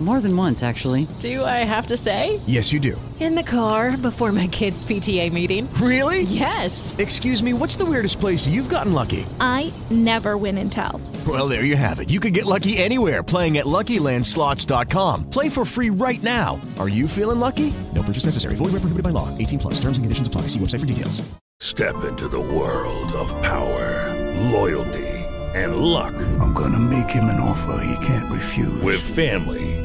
More than once, actually. Do I have to say? Yes, you do. In the car before my kids' PTA meeting. Really? Yes. Excuse me, what's the weirdest place you've gotten lucky? I never win and tell. Well, there you have it. You can get lucky anywhere playing at LuckyLandSlots.com. Play for free right now. Are you feeling lucky? No purchase necessary. Void where prohibited by law. 18 plus. Terms and conditions apply. See website for details. Step into the world of power, loyalty, and luck. I'm gonna make him an offer he can't refuse. With family,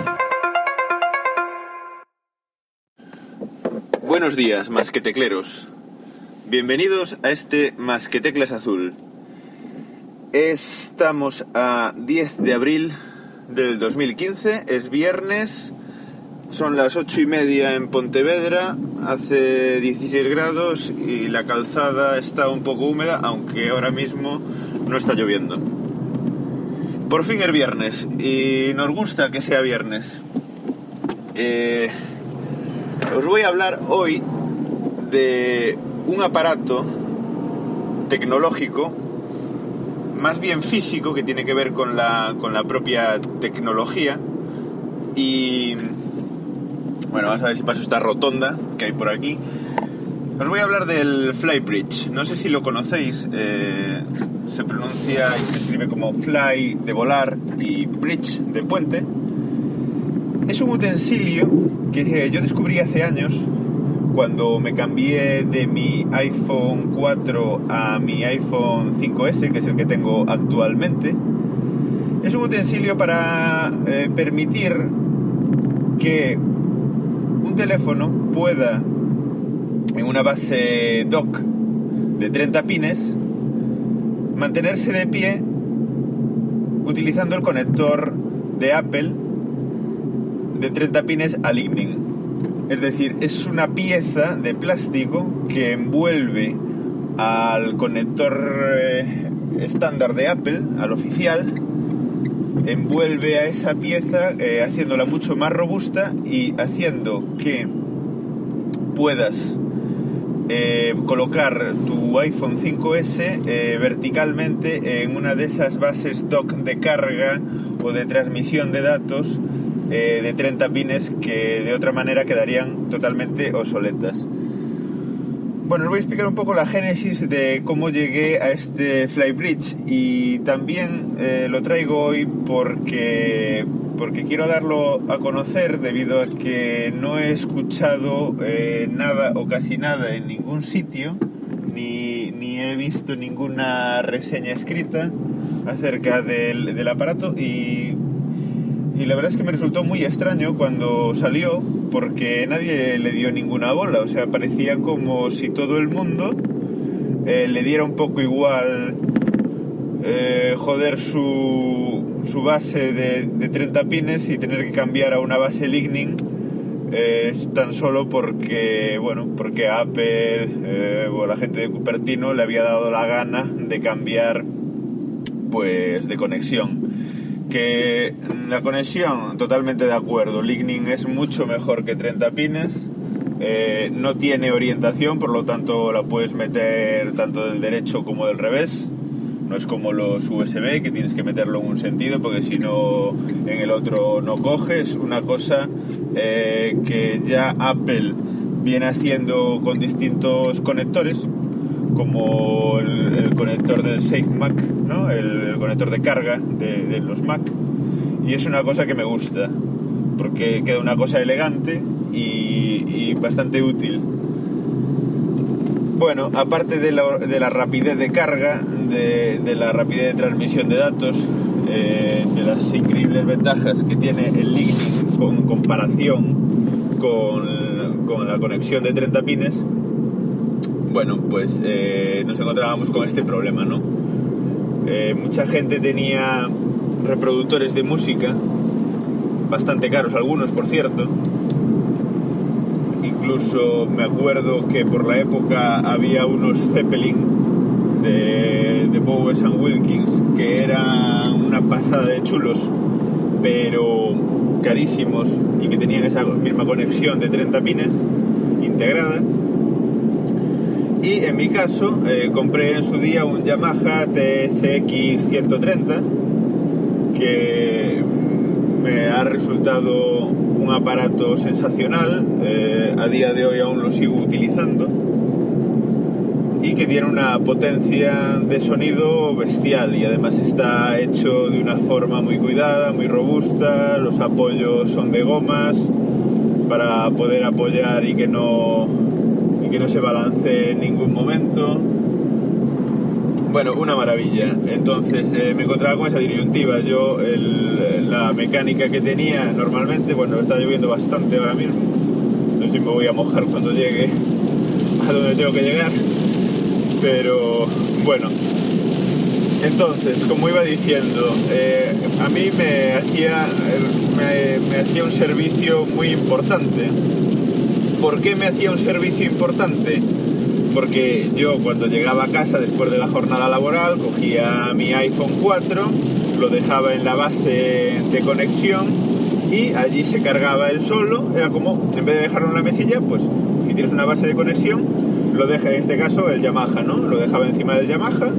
Buenos días, masquetecleros. Bienvenidos a este Masqueteclas Azul. Estamos a 10 de abril del 2015, es viernes, son las 8 y media en Pontevedra, hace 16 grados y la calzada está un poco húmeda, aunque ahora mismo no está lloviendo. Por fin es viernes y nos gusta que sea viernes. Eh, os voy a hablar hoy de un aparato tecnológico, más bien físico, que tiene que ver con la, con la propia tecnología. Y bueno, vamos a ver si paso esta rotonda que hay por aquí. Os voy a hablar del Flybridge. No sé si lo conocéis. eh, se pronuncia y se escribe como fly de volar y bridge de puente. Es un utensilio que yo descubrí hace años cuando me cambié de mi iPhone 4 a mi iPhone 5S, que es el que tengo actualmente. Es un utensilio para eh, permitir que un teléfono pueda, en una base dock de 30 pines, mantenerse de pie utilizando el conector de Apple de 30 pines a Lightning. Es decir, es una pieza de plástico que envuelve al conector eh, estándar de Apple, al oficial, envuelve a esa pieza eh, haciéndola mucho más robusta y haciendo que puedas eh, colocar tu iPhone 5S eh, verticalmente en una de esas bases dock de carga o de transmisión de datos eh, de 30 pines que de otra manera quedarían totalmente obsoletas. Bueno, os voy a explicar un poco la génesis de cómo llegué a este Flybridge y también eh, lo traigo hoy porque, porque quiero darlo a conocer debido a que no he escuchado eh, nada o casi nada en ningún sitio ni, ni he visto ninguna reseña escrita acerca del, del aparato y y la verdad es que me resultó muy extraño cuando salió porque nadie le dio ninguna bola. O sea, parecía como si todo el mundo eh, le diera un poco igual eh, joder su, su base de, de 30 pines y tener que cambiar a una base Lightning eh, tan solo porque, bueno, porque Apple o la gente de Cupertino le había dado la gana de cambiar pues de conexión que la conexión, totalmente de acuerdo. Lightning es mucho mejor que 30 pines. eh, no tiene orientación, por lo tanto la puedes meter tanto del derecho como del revés. No es como los USB, que tienes que meterlo en un sentido, porque si no en el otro no coges. Una cosa eh, que ya Apple viene haciendo con distintos conectores, como el, conector del Safe Mac, ¿no? el, conector de carga de, los Mac. Y es una cosa que me gusta, porque queda una cosa elegante y, bastante útil. Bueno, aparte de la, de la rapidez de carga, de, la rapidez de transmisión de datos, eh, de las increíbles ventajas que tiene el Lightning con comparación con, con la conexión de 30 pines, bueno, pues eh, nos encontrábamos con este problema, ¿no? Eh, mucha gente tenía reproductores de música, bastante caros algunos, por cierto. Incluso me acuerdo que por la época había unos Zeppelin de, de Bowers and Wilkins que eran una pasada de chulos, pero carísimos y que tenían esa misma conexión de 30 pines integrada. Y en mi caso eh, compré en su día un Yamaha TSX 130 que me ha resultado un aparato sensacional, eh, a día de hoy aún lo sigo utilizando y que tiene una potencia de sonido bestial y además está hecho de una forma muy cuidada, muy robusta, los apoyos son de gomas para poder apoyar y que no, que no se balance en ningún momento. Bueno, una maravilla. Entonces eh, me encontraba con esa disyuntiva. Yo la mecánica que tenía normalmente, bueno, está lloviendo bastante ahora mismo. No sé si me voy a mojar cuando llegue a donde tengo que llegar. Pero bueno. Entonces, como iba diciendo, eh, a mí me hacía, eh, me hacía un servicio muy importante. ¿Por qué me hacía un servicio importante? Porque yo cuando llegaba a casa después de la jornada laboral cogía mi iPhone 4, lo dejaba en la base de conexión y allí se cargaba él solo. Era como, en vez de dejarlo en la mesilla, pues si tienes una base de conexión, lo deja en este caso el Yamaha, ¿no? Lo dejaba encima del Yamaha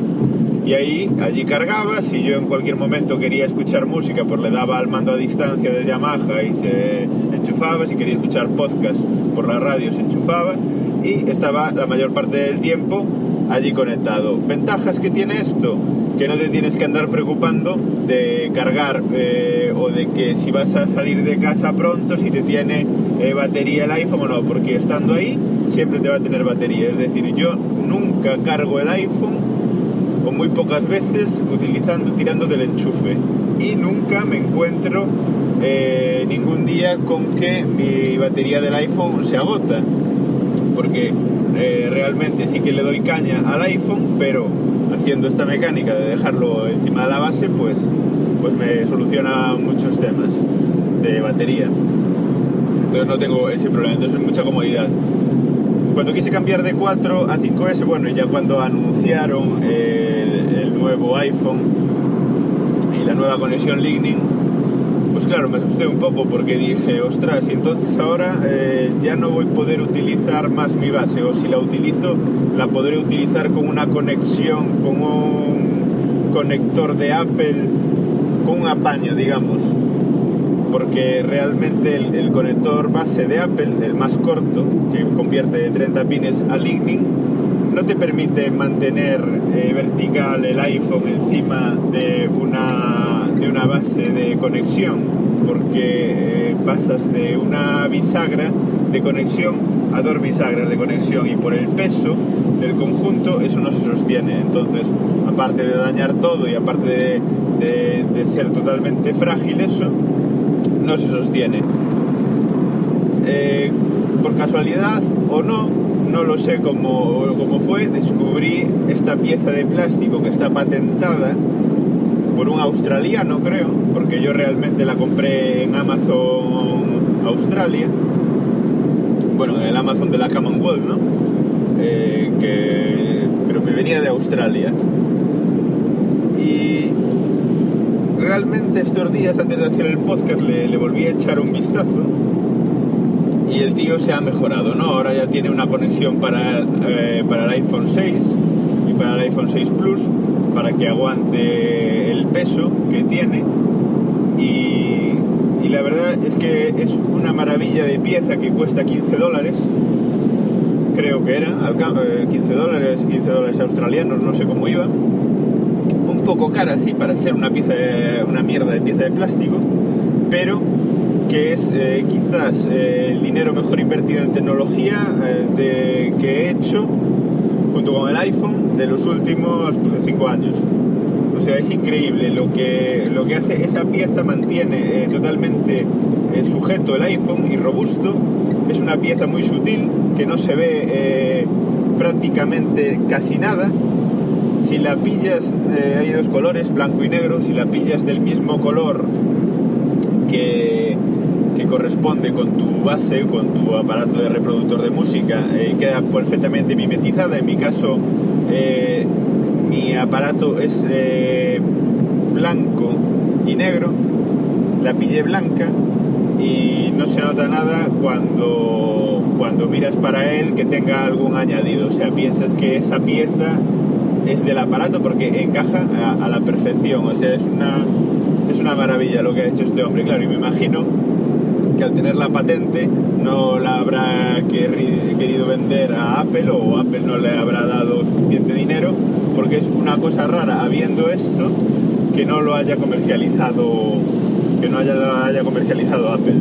y ahí allí cargaba. Si yo en cualquier momento quería escuchar música, pues le daba al mando a distancia del Yamaha y se enchufaba. Si quería escuchar podcast por la radio, se enchufaba y estaba la mayor parte del tiempo allí conectado. Ventajas que tiene esto, que no te tienes que andar preocupando de cargar eh, o de que si vas a salir de casa pronto, si te tiene eh, batería el iPhone o no, porque estando ahí siempre te va a tener batería. Es decir, yo nunca cargo el iPhone o muy pocas veces utilizando, tirando del enchufe. Y nunca me encuentro eh, ningún día con que mi batería del iPhone se agota. Porque eh, realmente sí que le doy caña al iPhone, pero haciendo esta mecánica de dejarlo encima de la base, pues, pues me soluciona muchos temas de batería. Entonces no tengo ese problema, entonces es mucha comodidad. Cuando quise cambiar de 4 a 5S, bueno, ya cuando anunciaron el, el nuevo iPhone y la nueva conexión Lightning, pues claro, me asusté un poco porque dije, ostras, y entonces ahora eh, ya no voy a poder utilizar más mi base, o si la utilizo, la podré utilizar con una conexión, con un conector de Apple, con un apaño, digamos. Porque realmente el, el conector base de Apple, el más corto, que convierte de 30 pines a Lightning, no te permite mantener eh, vertical el iPhone encima de una, de una base de conexión, porque eh, pasas de una bisagra de conexión a dos bisagras de conexión y por el peso del conjunto eso no se sostiene. Entonces, aparte de dañar todo y aparte de, de- ser totalmente frágil eso, no se sostiene. Eh, por casualidad o no, no lo sé cómo, cómo fue, descubrí esta pieza de plástico que está patentada por un australiano, creo, porque yo realmente la compré en Amazon Australia, bueno, en el Amazon de la Commonwealth, ¿no? Eh, que, pero me venía de Australia. Y realmente estos días, antes de hacer el podcast, le, volví a echar un vistazo y el tío se ha mejorado, ¿no? Ahora ya tiene una conexión para, eh, para el iPhone 6 y para el iPhone 6 Plus para que aguante peso que tiene. Y, la verdad es que es una maravilla de pieza que cuesta 15 dólares. Creo que era al ca- eh, 15 dólares 15 dólares australianos no sé cómo iba. Un poco cara sí para ser una pieza de- una mierda de pieza de plástico pero que es eh, quizás eh, el dinero mejor invertido en tecnología de- que he hecho junto con el iPhone de los últimos 5 años. Sea, es increíble lo que, lo que hace esa pieza, mantiene eh, totalmente eh, sujeto el iPhone y robusto. Es una pieza muy sutil que no se ve eh, prácticamente casi nada. Si la pillas, eh, hay dos colores, blanco y negro, si la pillas del mismo color que, que corresponde con tu base, con tu aparato de reproductor de música, eh, queda perfectamente mimetizada. En mi caso, eh, mi aparato es eh, blanco y negro, la pille blanca y no se nota nada cuando, cuando miras para él que tenga algún añadido. O sea, piensas que esa pieza es del aparato porque encaja a, a la perfección. O sea, es una, es una maravilla lo que ha hecho este hombre. Claro, y me imagino que al tener la patente no la habrá querido vender a Apple o Apple no le habrá dado suficiente dinero porque es una cosa rara habiendo esto que no lo haya comercializado que no haya, haya comercializado Apple.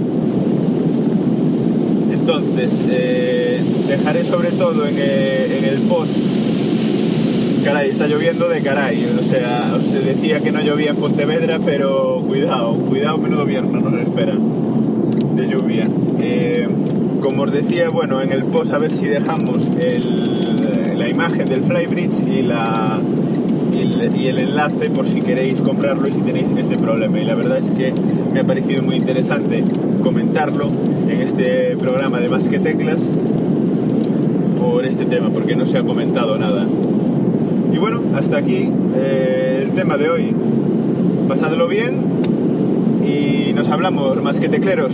Entonces eh, dejaré sobre todo en el, post. Caray está lloviendo de caray o sea os decía que no llovía en Pontevedra pero cuidado cuidado menudo viernes nos espera lluvia. Eh, como os decía, bueno, en el post a ver si dejamos la imagen del Flybridge y el enlace por si queréis comprarlo y si tenéis este problema. Y la verdad es que me ha parecido muy interesante comentarlo en este programa de Más que Teclas por este tema, porque no se ha comentado nada. Y bueno, hasta aquí eh, el tema de hoy. Pasadlo bien y nos hablamos más que tecleros.